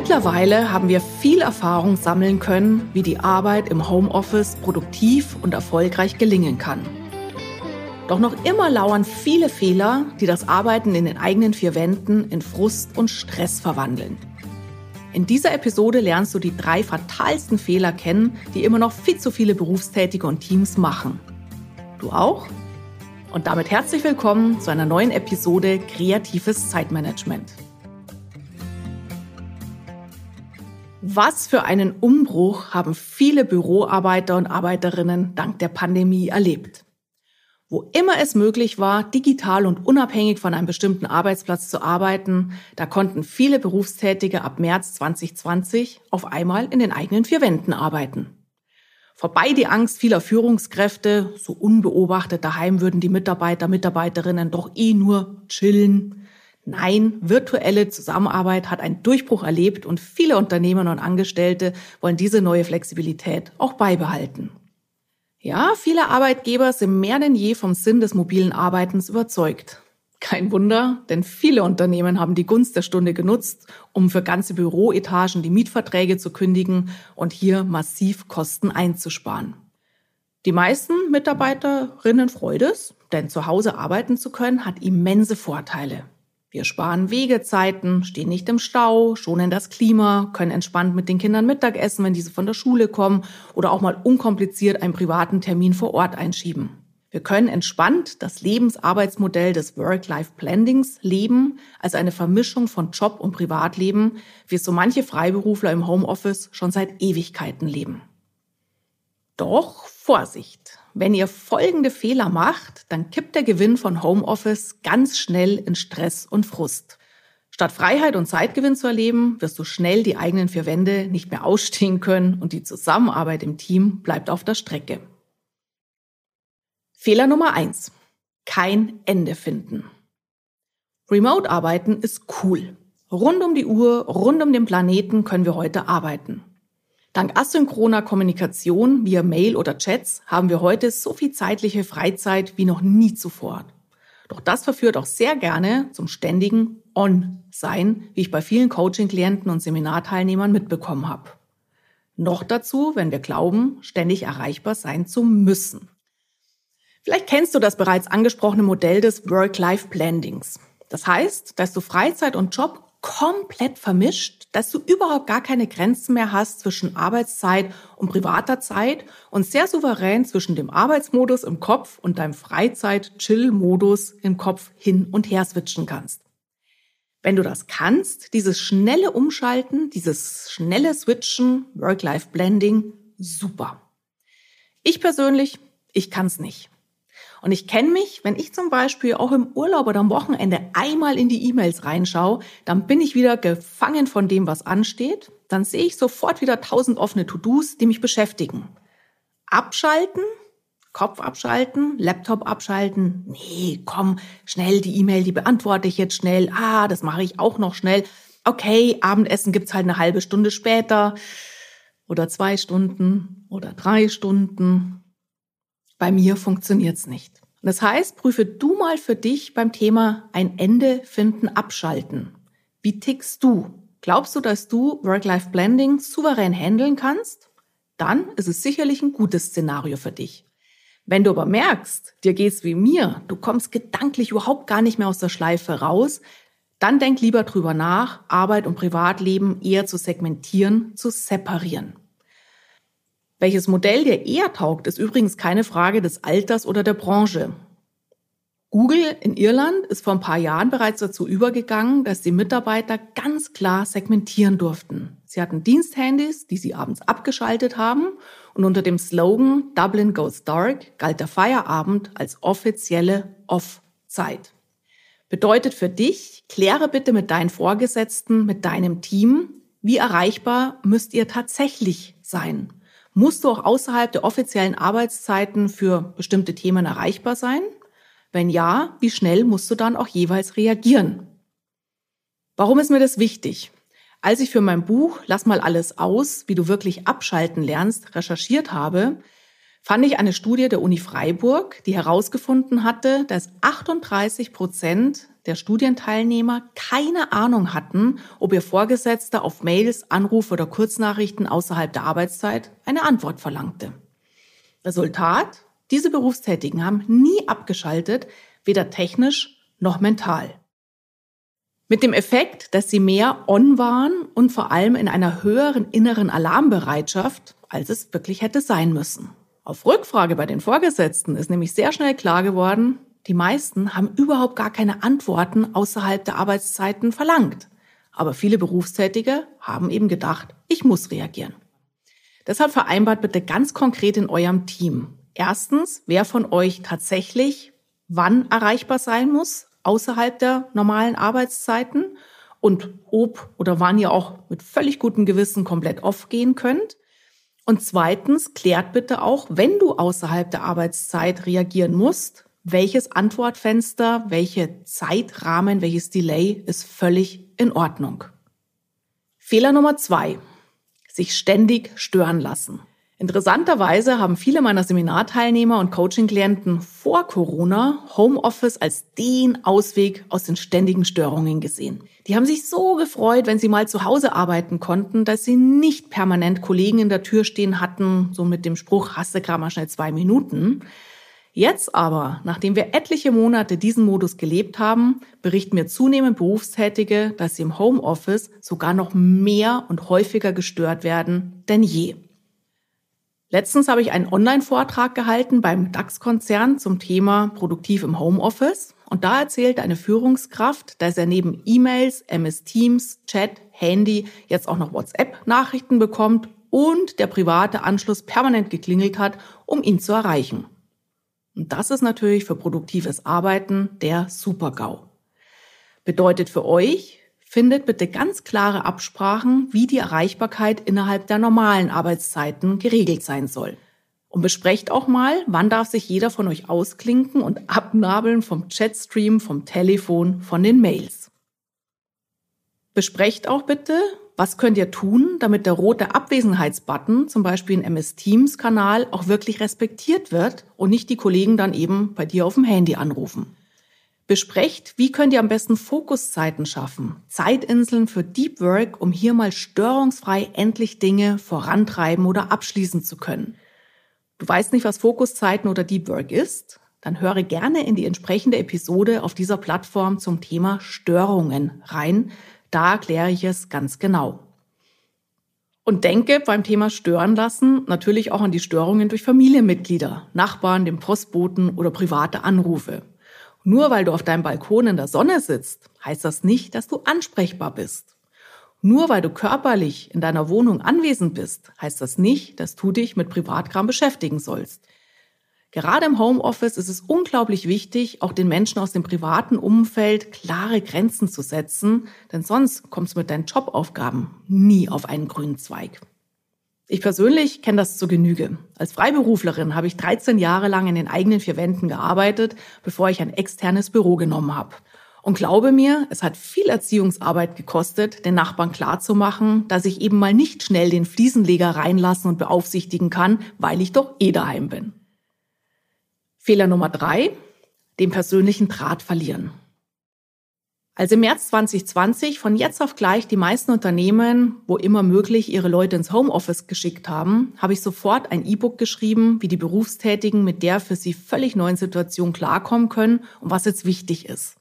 Mittlerweile haben wir viel Erfahrung sammeln können, wie die Arbeit im Homeoffice produktiv und erfolgreich gelingen kann. Doch noch immer lauern viele Fehler, die das Arbeiten in den eigenen vier Wänden in Frust und Stress verwandeln. In dieser Episode lernst du die drei fatalsten Fehler kennen, die immer noch viel zu viele Berufstätige und Teams machen. Du auch? Und damit herzlich willkommen zu einer neuen Episode Kreatives Zeitmanagement. Was für einen Umbruch haben viele Büroarbeiter und Arbeiterinnen dank der Pandemie erlebt. Wo immer es möglich war, digital und unabhängig von einem bestimmten Arbeitsplatz zu arbeiten, da konnten viele Berufstätige ab März 2020 auf einmal in den eigenen vier Wänden arbeiten. Vorbei die Angst vieler Führungskräfte, so unbeobachtet daheim würden die Mitarbeiter, Mitarbeiterinnen doch eh nur chillen. Nein, virtuelle Zusammenarbeit hat einen Durchbruch erlebt und viele Unternehmen und Angestellte wollen diese neue Flexibilität auch beibehalten. Ja, viele Arbeitgeber sind mehr denn je vom Sinn des mobilen Arbeitens überzeugt. Kein Wunder, denn viele Unternehmen haben die Gunst der Stunde genutzt, um für ganze Büroetagen die Mietverträge zu kündigen und hier massiv Kosten einzusparen. Die meisten Mitarbeiterinnen freut es, denn zu Hause arbeiten zu können hat immense Vorteile. Wir sparen Wegezeiten, stehen nicht im Stau, schonen das Klima, können entspannt mit den Kindern Mittag essen, wenn diese von der Schule kommen oder auch mal unkompliziert einen privaten Termin vor Ort einschieben. Wir können entspannt das Lebensarbeitsmodell des Work-Life-Blendings leben, als eine Vermischung von Job und Privatleben, wie es so manche Freiberufler im Homeoffice schon seit Ewigkeiten leben. Doch Vorsicht! Wenn ihr folgende Fehler macht, dann kippt der Gewinn von Homeoffice ganz schnell in Stress und Frust. Statt Freiheit und Zeitgewinn zu erleben, wirst du schnell die eigenen vier Wände nicht mehr ausstehen können und die Zusammenarbeit im Team bleibt auf der Strecke. Fehler Nummer eins: Kein Ende finden. Remote-Arbeiten ist cool. Rund um die Uhr, rund um den Planeten können wir heute arbeiten. Dank asynchroner Kommunikation via Mail oder Chats haben wir heute so viel zeitliche Freizeit wie noch nie zuvor. Doch das verführt auch sehr gerne zum ständigen On-Sein, wie ich bei vielen Coaching-Klienten und Seminarteilnehmern mitbekommen habe. Noch dazu, wenn wir glauben, ständig erreichbar sein zu müssen. Vielleicht kennst du das bereits angesprochene Modell des Work-Life-Blendings. Das heißt, dass du Freizeit und Job komplett vermischt, dass du überhaupt gar keine Grenzen mehr hast zwischen Arbeitszeit und privater Zeit und sehr souverän zwischen dem Arbeitsmodus im Kopf und deinem Freizeit-Chill-Modus im Kopf hin und her switchen kannst. Wenn du das kannst, dieses schnelle Umschalten, dieses schnelle Switchen, Work-Life-Blending, super. Ich persönlich, ich kann's nicht. Und ich kenne mich, wenn ich zum Beispiel auch im Urlaub oder am Wochenende einmal in die E-Mails reinschaue, dann bin ich wieder gefangen von dem, was ansteht. Dann sehe ich sofort wieder tausend offene To-Dos, die mich beschäftigen. Abschalten, Kopf abschalten, Laptop abschalten. Nee, komm, schnell die E-Mail, die beantworte ich jetzt schnell. Ah, das mache ich auch noch schnell. Okay, Abendessen gibt's halt eine halbe Stunde später oder zwei Stunden oder drei Stunden. Bei mir funktioniert's nicht. Das heißt, prüfe du mal für dich beim Thema ein Ende finden, abschalten. Wie tickst du? Glaubst du, dass du Work-Life-Blending souverän handeln kannst? Dann ist es sicherlich ein gutes Szenario für dich. Wenn du aber merkst, dir geht's wie mir, du kommst gedanklich überhaupt gar nicht mehr aus der Schleife raus, dann denk lieber drüber nach, Arbeit und Privatleben eher zu segmentieren, zu separieren. Welches Modell dir eher taugt, ist übrigens keine Frage des Alters oder der Branche. Google in Irland ist vor ein paar Jahren bereits dazu übergegangen, dass die Mitarbeiter ganz klar segmentieren durften. Sie hatten Diensthandys, die sie abends abgeschaltet haben und unter dem Slogan Dublin Goes Dark galt der Feierabend als offizielle Off-Zeit. Bedeutet für dich, kläre bitte mit deinen Vorgesetzten, mit deinem Team, wie erreichbar müsst ihr tatsächlich sein. Musst du auch außerhalb der offiziellen Arbeitszeiten für bestimmte Themen erreichbar sein? Wenn ja, wie schnell musst du dann auch jeweils reagieren? Warum ist mir das wichtig? Als ich für mein Buch Lass mal alles aus, wie du wirklich abschalten lernst, recherchiert habe, fand ich eine Studie der Uni Freiburg, die herausgefunden hatte, dass 38 Prozent der Studienteilnehmer keine Ahnung hatten, ob ihr Vorgesetzter auf Mails, Anrufe oder Kurznachrichten außerhalb der Arbeitszeit eine Antwort verlangte. Resultat? Diese Berufstätigen haben nie abgeschaltet, weder technisch noch mental. Mit dem Effekt, dass sie mehr on waren und vor allem in einer höheren inneren Alarmbereitschaft, als es wirklich hätte sein müssen. Auf Rückfrage bei den Vorgesetzten ist nämlich sehr schnell klar geworden, die meisten haben überhaupt gar keine Antworten außerhalb der Arbeitszeiten verlangt. Aber viele Berufstätige haben eben gedacht, ich muss reagieren. Deshalb vereinbart bitte ganz konkret in eurem Team. Erstens, wer von euch tatsächlich wann erreichbar sein muss, außerhalb der normalen Arbeitszeiten und ob oder wann ihr auch mit völlig gutem Gewissen komplett off gehen könnt. Und zweitens, klärt bitte auch, wenn du außerhalb der Arbeitszeit reagieren musst, welches Antwortfenster, welche Zeitrahmen, welches Delay ist völlig in Ordnung. Fehler Nummer zwei. Sich ständig stören lassen. Interessanterweise haben viele meiner Seminarteilnehmer und Coaching-Klienten vor Corona Homeoffice als den Ausweg aus den ständigen Störungen gesehen. Die haben sich so gefreut, wenn sie mal zu Hause arbeiten konnten, dass sie nicht permanent Kollegen in der Tür stehen hatten, so mit dem Spruch, hasse mal schnell zwei Minuten. Jetzt aber, nachdem wir etliche Monate diesen Modus gelebt haben, berichten mir zunehmend Berufstätige, dass sie im Homeoffice sogar noch mehr und häufiger gestört werden denn je. Letztens habe ich einen Online-Vortrag gehalten beim DAX-Konzern zum Thema Produktiv im Homeoffice. Und da erzählte eine Führungskraft, dass er neben E-Mails, MS Teams, Chat, Handy jetzt auch noch WhatsApp-Nachrichten bekommt und der private Anschluss permanent geklingelt hat, um ihn zu erreichen. Und das ist natürlich für produktives Arbeiten der Super-GAU. Bedeutet für euch, findet bitte ganz klare Absprachen, wie die Erreichbarkeit innerhalb der normalen Arbeitszeiten geregelt sein soll. Und besprecht auch mal, wann darf sich jeder von euch ausklinken und abnabeln vom Chatstream, vom Telefon, von den Mails. Besprecht auch bitte, was könnt ihr tun, damit der rote Abwesenheitsbutton, zum Beispiel in MS Teams Kanal, auch wirklich respektiert wird und nicht die Kollegen dann eben bei dir auf dem Handy anrufen. Besprecht, wie könnt ihr am besten Fokuszeiten schaffen, Zeitinseln für Deep Work, um hier mal störungsfrei endlich Dinge vorantreiben oder abschließen zu können. Du weißt nicht, was Fokuszeiten oder Deep Work ist? Dann höre gerne in die entsprechende Episode auf dieser Plattform zum Thema Störungen rein. Da erkläre ich es ganz genau. Und denke beim Thema Stören lassen natürlich auch an die Störungen durch Familienmitglieder, Nachbarn, den Postboten oder private Anrufe. Nur weil du auf deinem Balkon in der Sonne sitzt, heißt das nicht, dass du ansprechbar bist. Nur weil du körperlich in deiner Wohnung anwesend bist, heißt das nicht, dass du dich mit Privatkram beschäftigen sollst. Gerade im Homeoffice ist es unglaublich wichtig, auch den Menschen aus dem privaten Umfeld klare Grenzen zu setzen, denn sonst kommst du mit deinen Jobaufgaben nie auf einen grünen Zweig. Ich persönlich kenne das zur Genüge. Als Freiberuflerin habe ich 13 Jahre lang in den eigenen vier Wänden gearbeitet, bevor ich ein externes Büro genommen habe. Und glaube mir, es hat viel Erziehungsarbeit gekostet, den Nachbarn klarzumachen, dass ich eben mal nicht schnell den Fliesenleger reinlassen und beaufsichtigen kann, weil ich doch eh daheim bin. Fehler Nummer drei, den persönlichen Draht verlieren. Als im März 2020 von jetzt auf gleich die meisten Unternehmen, wo immer möglich, ihre Leute ins Homeoffice geschickt haben, habe ich sofort ein E-Book geschrieben, wie die Berufstätigen mit der für sie völlig neuen Situation klarkommen können und was jetzt wichtig ist.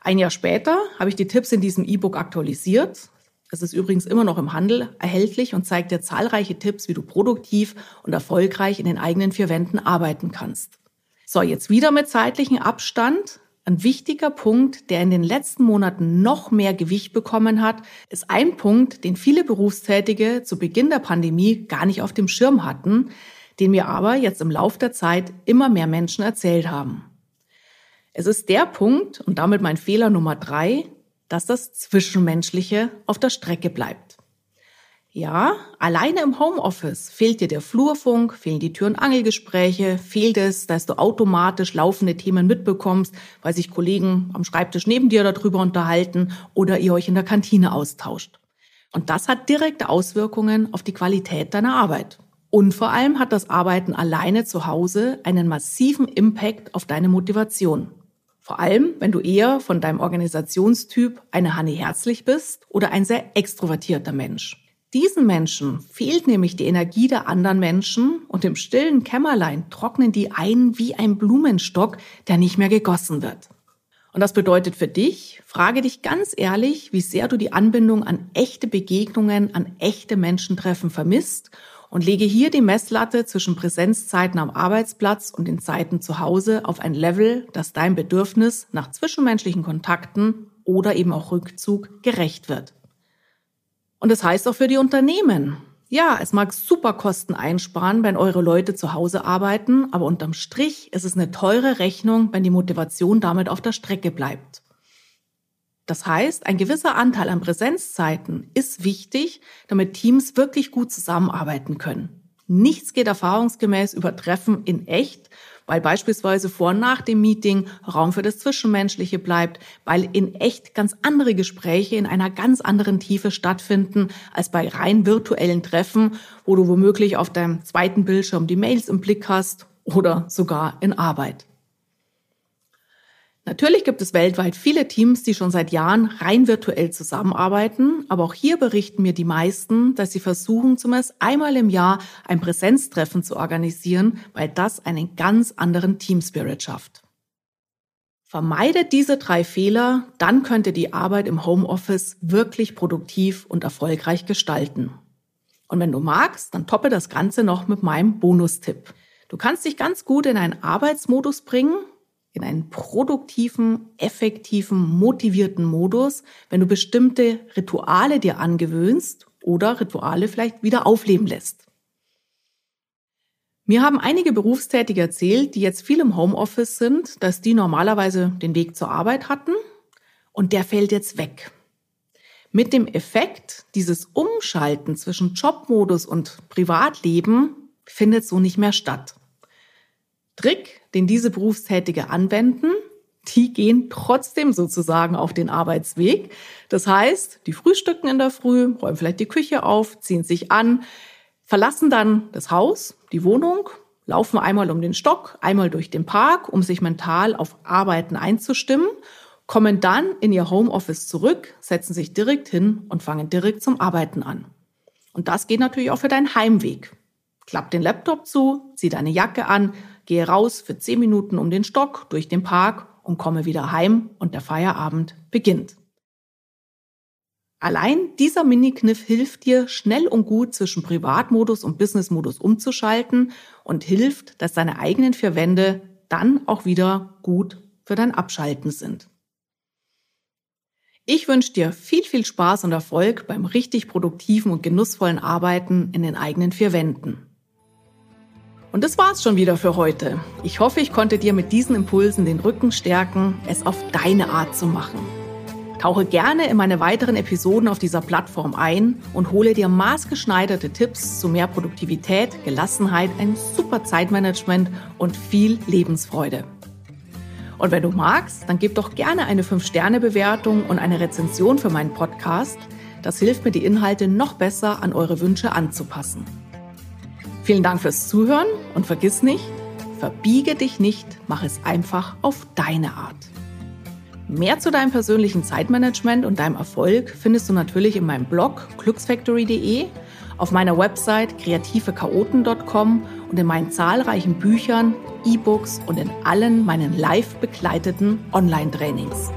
Ein Jahr später habe ich die Tipps in diesem E-Book aktualisiert. Es ist übrigens immer noch im Handel erhältlich und zeigt dir zahlreiche Tipps, wie du produktiv und erfolgreich in den eigenen vier Wänden arbeiten kannst. So, jetzt wieder mit zeitlichem Abstand ein wichtiger Punkt, der in den letzten Monaten noch mehr Gewicht bekommen hat, ist ein Punkt, den viele Berufstätige zu Beginn der Pandemie gar nicht auf dem Schirm hatten, den mir aber jetzt im Lauf der Zeit immer mehr Menschen erzählt haben. Es ist der Punkt, und damit mein Fehler Nummer drei, dass das Zwischenmenschliche auf der Strecke bleibt. Ja, alleine im Homeoffice fehlt dir der Flurfunk, fehlen die Tür- und Angelgespräche, fehlt es, dass du automatisch laufende Themen mitbekommst, weil sich Kollegen am Schreibtisch neben dir darüber unterhalten oder ihr euch in der Kantine austauscht. Und das hat direkte Auswirkungen auf die Qualität deiner Arbeit. Und vor allem hat das Arbeiten alleine zu Hause einen massiven Impact auf deine Motivation. Vor allem, wenn du eher von deinem Organisationstyp eine Hanne herzlich bist oder ein sehr extrovertierter Mensch. Diesen Menschen fehlt nämlich die Energie der anderen Menschen und im stillen Kämmerlein trocknen die ein wie ein Blumenstock, der nicht mehr gegossen wird. Und das bedeutet für dich, frage dich ganz ehrlich, wie sehr du die Anbindung an echte Begegnungen, an echte Menschentreffen vermisst und lege hier die Messlatte zwischen Präsenzzeiten am Arbeitsplatz und den Zeiten zu Hause auf ein Level, das deinem Bedürfnis nach zwischenmenschlichen Kontakten oder eben auch Rückzug gerecht wird. Und das heißt auch für die Unternehmen. Ja, es mag super Kosten einsparen, wenn eure Leute zu Hause arbeiten, aber unterm Strich ist es eine teure Rechnung, wenn die Motivation damit auf der Strecke bleibt. Das heißt, ein gewisser Anteil an Präsenzzeiten ist wichtig, damit Teams wirklich gut zusammenarbeiten können. Nichts geht erfahrungsgemäß über Treffen in echt, weil beispielsweise vor und nach dem Meeting Raum für das Zwischenmenschliche bleibt, weil in echt ganz andere Gespräche in einer ganz anderen Tiefe stattfinden als bei rein virtuellen Treffen, wo du womöglich auf deinem zweiten Bildschirm die Mails im Blick hast oder sogar in Arbeit. Natürlich gibt es weltweit viele Teams, die schon seit Jahren rein virtuell zusammenarbeiten, aber auch hier berichten mir die meisten, dass sie versuchen, zumindest einmal im Jahr ein Präsenztreffen zu organisieren, weil das einen ganz anderen Teamspirit schafft. Vermeidet diese drei Fehler, dann könnt ihr die Arbeit im Homeoffice wirklich produktiv und erfolgreich gestalten. Und wenn du magst, dann toppe das Ganze noch mit meinem Bonustipp. Du kannst dich ganz gut in einen Arbeitsmodus bringen in einen produktiven, effektiven, motivierten Modus, wenn du bestimmte Rituale dir angewöhnst oder Rituale vielleicht wieder aufleben lässt. Mir haben einige Berufstätige erzählt, die jetzt viel im Homeoffice sind, dass die normalerweise den Weg zur Arbeit hatten und der fällt jetzt weg. Mit dem Effekt, dieses Umschalten zwischen Jobmodus und Privatleben findet so nicht mehr statt. Trick, den diese Berufstätige anwenden, die gehen trotzdem sozusagen auf den Arbeitsweg. Das heißt, die frühstücken in der Früh, räumen vielleicht die Küche auf, ziehen sich an, verlassen dann das Haus, die Wohnung, laufen einmal um den Stock, einmal durch den Park, um sich mental auf Arbeiten einzustimmen, kommen dann in ihr Homeoffice zurück, setzen sich direkt hin und fangen direkt zum Arbeiten an. Und das geht natürlich auch für deinen Heimweg. Klapp den Laptop zu, zieh deine Jacke an, gehe raus für zehn Minuten um den Stock durch den Park und komme wieder heim und der Feierabend beginnt. Allein dieser Mini-Kniff hilft dir, schnell und gut zwischen Privatmodus und Businessmodus umzuschalten und hilft, dass deine eigenen vier Wände dann auch wieder gut für dein Abschalten sind. Ich wünsche dir viel, viel Spaß und Erfolg beim richtig produktiven und genussvollen Arbeiten in den eigenen vier Wänden. Und das war's schon wieder für heute. Ich hoffe, ich konnte dir mit diesen Impulsen den Rücken stärken, es auf deine Art zu machen. Tauche gerne in meine weiteren Episoden auf dieser Plattform ein und hole dir maßgeschneiderte Tipps zu mehr Produktivität, Gelassenheit, ein super Zeitmanagement und viel Lebensfreude. Und wenn du magst, dann gib doch gerne eine 5-Sterne-Bewertung und eine Rezension für meinen Podcast. Das hilft mir, die Inhalte noch besser an eure Wünsche anzupassen. Vielen Dank fürs Zuhören und vergiss nicht, verbiege dich nicht, mach es einfach auf deine Art. Mehr zu deinem persönlichen Zeitmanagement und deinem Erfolg findest du natürlich in meinem Blog glücksfactory.de, auf meiner Website kreativechaoten.com und in meinen zahlreichen Büchern, E-Books und in allen meinen live begleiteten Online-Trainings.